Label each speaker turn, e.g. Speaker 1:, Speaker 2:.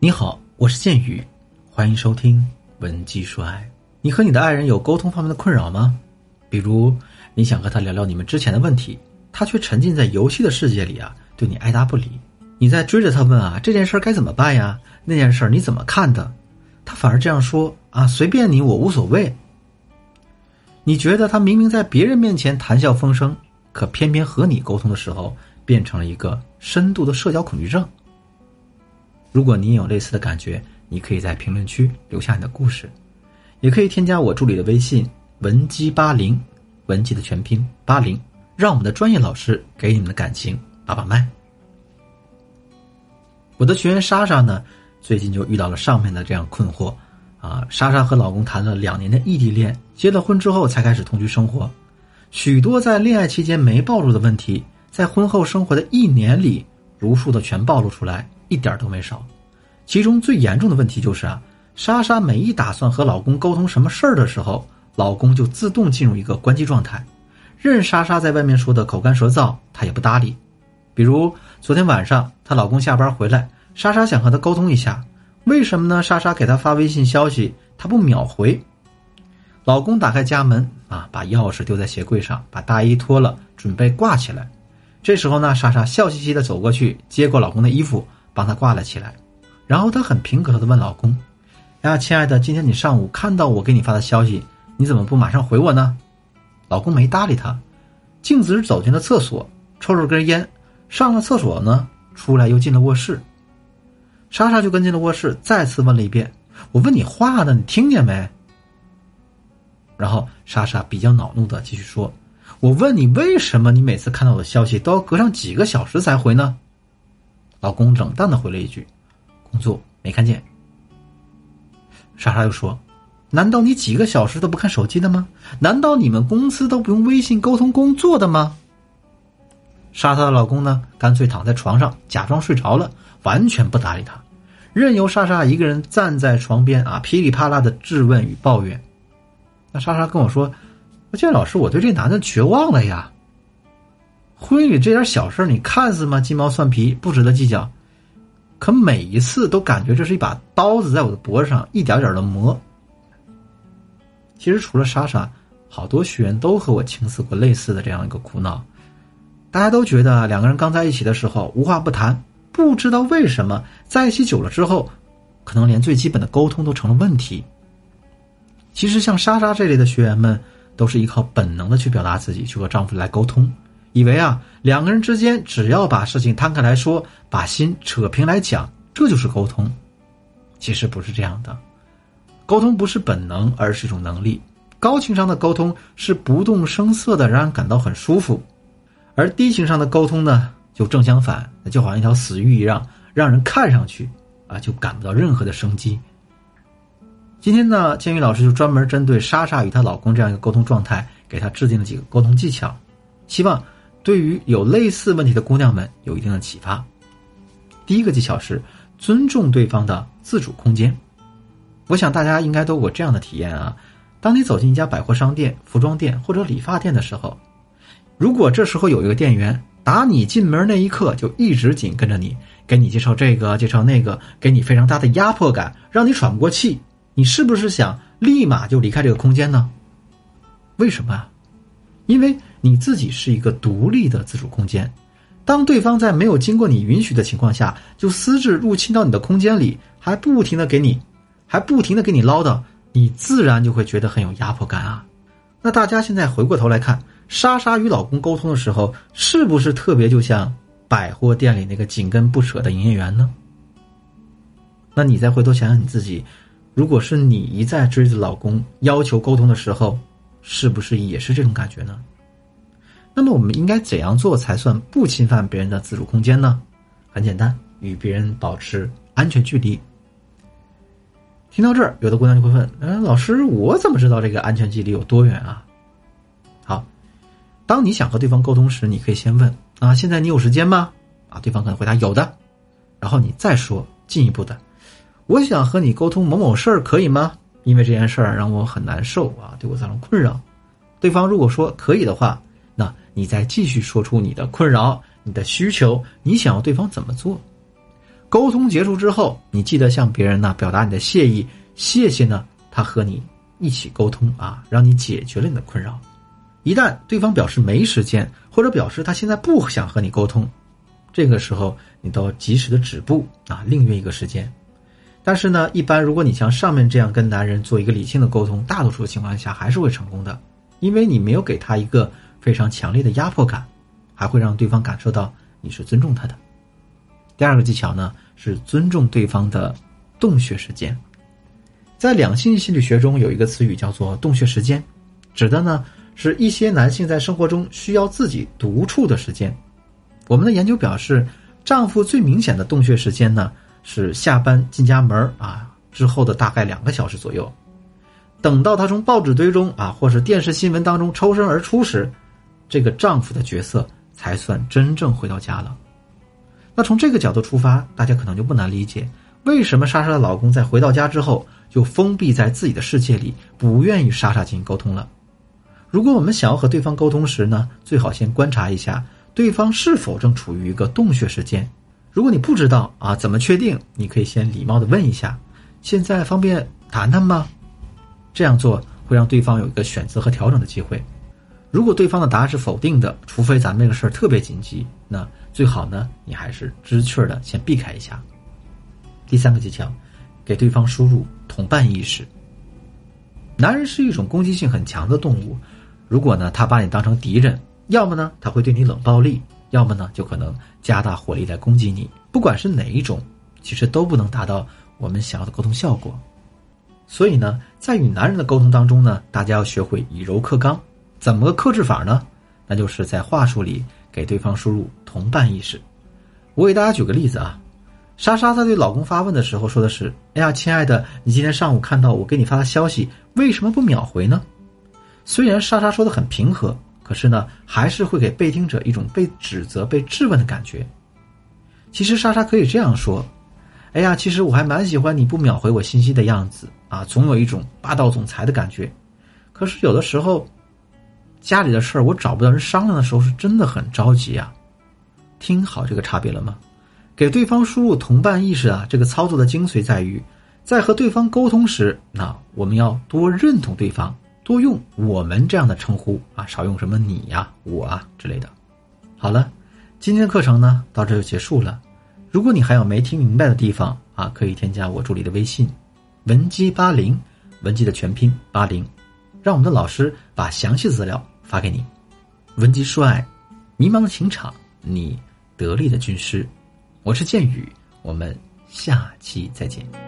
Speaker 1: 你好，我是剑宇，欢迎收听《文姬说爱》。你和你的爱人有沟通方面的困扰吗？比如你想和他聊聊你们之前的问题，他却沉浸在游戏的世界里啊，对你爱答不理。你在追着他问啊，这件事该怎么办呀？那件事你怎么看的？他反而这样说啊，随便你，我无所谓。你觉得他明明在别人面前谈笑风生，可偏偏和你沟通的时候，变成了一个深度的社交恐惧症。如果你有类似的感觉，你可以在评论区留下你的故事，也可以添加我助理的微信文姬八零，文姬的全拼八零，让我们的专业老师给你们的感情把把脉。我的学员莎莎呢，最近就遇到了上面的这样困惑，啊，莎莎和老公谈了两年的异地恋，结了婚之后才开始同居生活，许多在恋爱期间没暴露的问题，在婚后生活的一年里，如数的全暴露出来。一点都没少，其中最严重的问题就是啊，莎莎每一打算和老公沟通什么事儿的时候，老公就自动进入一个关机状态，任莎莎在外面说的口干舌燥，他也不搭理。比如昨天晚上，她老公下班回来，莎莎想和他沟通一下，为什么呢？莎莎给他发微信消息，他不秒回。老公打开家门啊，把钥匙丢在鞋柜上，把大衣脱了，准备挂起来。这时候呢，莎莎笑嘻嘻的走过去，接过老公的衣服。帮他挂了起来，然后她很平和的问老公：“呀，亲爱的，今天你上午看到我给你发的消息，你怎么不马上回我呢？”老公没搭理她，径直走进了厕所，抽了根烟，上了厕所呢，出来又进了卧室。莎莎就跟进了卧室，再次问了一遍：“我问你话呢，你听见没？”然后莎莎比较恼怒的继续说：“我问你，为什么你每次看到我的消息都要隔上几个小时才回呢？”老公冷淡的回了一句：“工作没看见。”莎莎又说：“难道你几个小时都不看手机的吗？难道你们公司都不用微信沟通工作的吗？”莎莎的老公呢，干脆躺在床上假装睡着了，完全不搭理她，任由莎莎一个人站在床边啊，噼里啪啦的质问与抱怨。那莎莎跟我说：“建老师，我对这男的绝望了呀。”婚姻里这点小事你看似嘛鸡毛蒜皮，不值得计较，可每一次都感觉这是一把刀子在我的脖子上一点点的磨。其实除了莎莎，好多学员都和我倾诉过类似的这样一个苦恼。大家都觉得两个人刚在一起的时候无话不谈，不知道为什么在一起久了之后，可能连最基本的沟通都成了问题。其实像莎莎这类的学员们，都是依靠本能的去表达自己，去和丈夫来沟通。以为啊，两个人之间只要把事情摊开来说，把心扯平来讲，这就是沟通。其实不是这样的，沟通不是本能，而是一种能力。高情商的沟通是不动声色的，让人感到很舒服；而低情商的沟通呢，就正相反，就好像一条死鱼一样，让人看上去啊就感不到任何的生机。今天呢，建宇老师就专门针对莎莎与她老公这样一个沟通状态，给她制定了几个沟通技巧，希望。对于有类似问题的姑娘们有一定的启发。第一个技巧是尊重对方的自主空间。我想大家应该都有过这样的体验啊：当你走进一家百货商店、服装店或者理发店的时候，如果这时候有一个店员打你进门那一刻就一直紧跟着你，给你介绍这个介绍那个，给你非常大的压迫感，让你喘不过气，你是不是想立马就离开这个空间呢？为什么啊？因为。你自己是一个独立的自主空间，当对方在没有经过你允许的情况下就私自入侵到你的空间里，还不停的给你，还不停的给你唠叨，你自然就会觉得很有压迫感啊。那大家现在回过头来看，莎莎与老公沟通的时候，是不是特别就像百货店里那个紧跟不舍的营业员呢？那你再回头想想你自己，如果是你一再追着老公要求沟通的时候，是不是也是这种感觉呢？那么我们应该怎样做才算不侵犯别人的自主空间呢？很简单，与别人保持安全距离。听到这儿，有的姑娘就会问：“嗯，老师，我怎么知道这个安全距离有多远啊？”好，当你想和对方沟通时，你可以先问：“啊，现在你有时间吗？”啊，对方可能回答：“有的。”然后你再说进一步的：“我想和你沟通某某事儿，可以吗？因为这件事儿让我很难受啊，对我造成困扰。”对方如果说可以的话。那你再继续说出你的困扰、你的需求，你想要对方怎么做？沟通结束之后，你记得向别人呢表达你的谢意，谢谢呢他和你一起沟通啊，让你解决了你的困扰。一旦对方表示没时间，或者表示他现在不想和你沟通，这个时候你都要及时的止步啊，另约一个时间。但是呢，一般如果你像上面这样跟男人做一个理性的沟通，大多数情况下还是会成功的，因为你没有给他一个非常强烈的压迫感，还会让对方感受到你是尊重他的。第二个技巧呢是尊重对方的洞穴时间，在两性心理学中有一个词语叫做洞穴时间，指的呢是一些男性在生活中需要自己独处的时间。我们的研究表示，丈夫最明显的洞穴时间呢。是下班进家门啊之后的大概两个小时左右，等到他从报纸堆中啊或是电视新闻当中抽身而出时，这个丈夫的角色才算真正回到家了。那从这个角度出发，大家可能就不难理解，为什么莎莎的老公在回到家之后就封闭在自己的世界里，不愿与莎莎进行沟通了。如果我们想要和对方沟通时呢，最好先观察一下对方是否正处于一个洞穴时间。如果你不知道啊，怎么确定？你可以先礼貌的问一下：“现在方便谈谈吗？”这样做会让对方有一个选择和调整的机会。如果对方的答案是否定的，除非咱们这个事儿特别紧急，那最好呢，你还是知趣的先避开一下。第三个技巧，给对方输入同伴意识。男人是一种攻击性很强的动物，如果呢他把你当成敌人，要么呢他会对你冷暴力。要么呢，就可能加大火力来攻击你。不管是哪一种，其实都不能达到我们想要的沟通效果。所以呢，在与男人的沟通当中呢，大家要学会以柔克刚。怎么个克制法呢？那就是在话术里给对方输入同伴意识。我给大家举个例子啊，莎莎在对老公发问的时候说的是：“哎呀，亲爱的，你今天上午看到我给你发的消息，为什么不秒回呢？”虽然莎莎说的很平和。可是呢，还是会给被听者一种被指责、被质问的感觉。其实莎莎可以这样说：“哎呀，其实我还蛮喜欢你不秒回我信息的样子啊，总有一种霸道总裁的感觉。可是有的时候，家里的事儿我找不到人商量的时候，是真的很着急啊。”听好这个差别了吗？给对方输入同伴意识啊，这个操作的精髓在于，在和对方沟通时，那我们要多认同对方。多用我们这样的称呼啊，少用什么你呀、我啊之类的。好了，今天的课程呢到这就结束了。如果你还有没听明白的地方啊，可以添加我助理的微信，文姬八零，文姬的全拼八零，让我们的老师把详细资料发给你。文姬说爱，迷茫的情场，你得力的军师。我是剑宇，我们下期再见。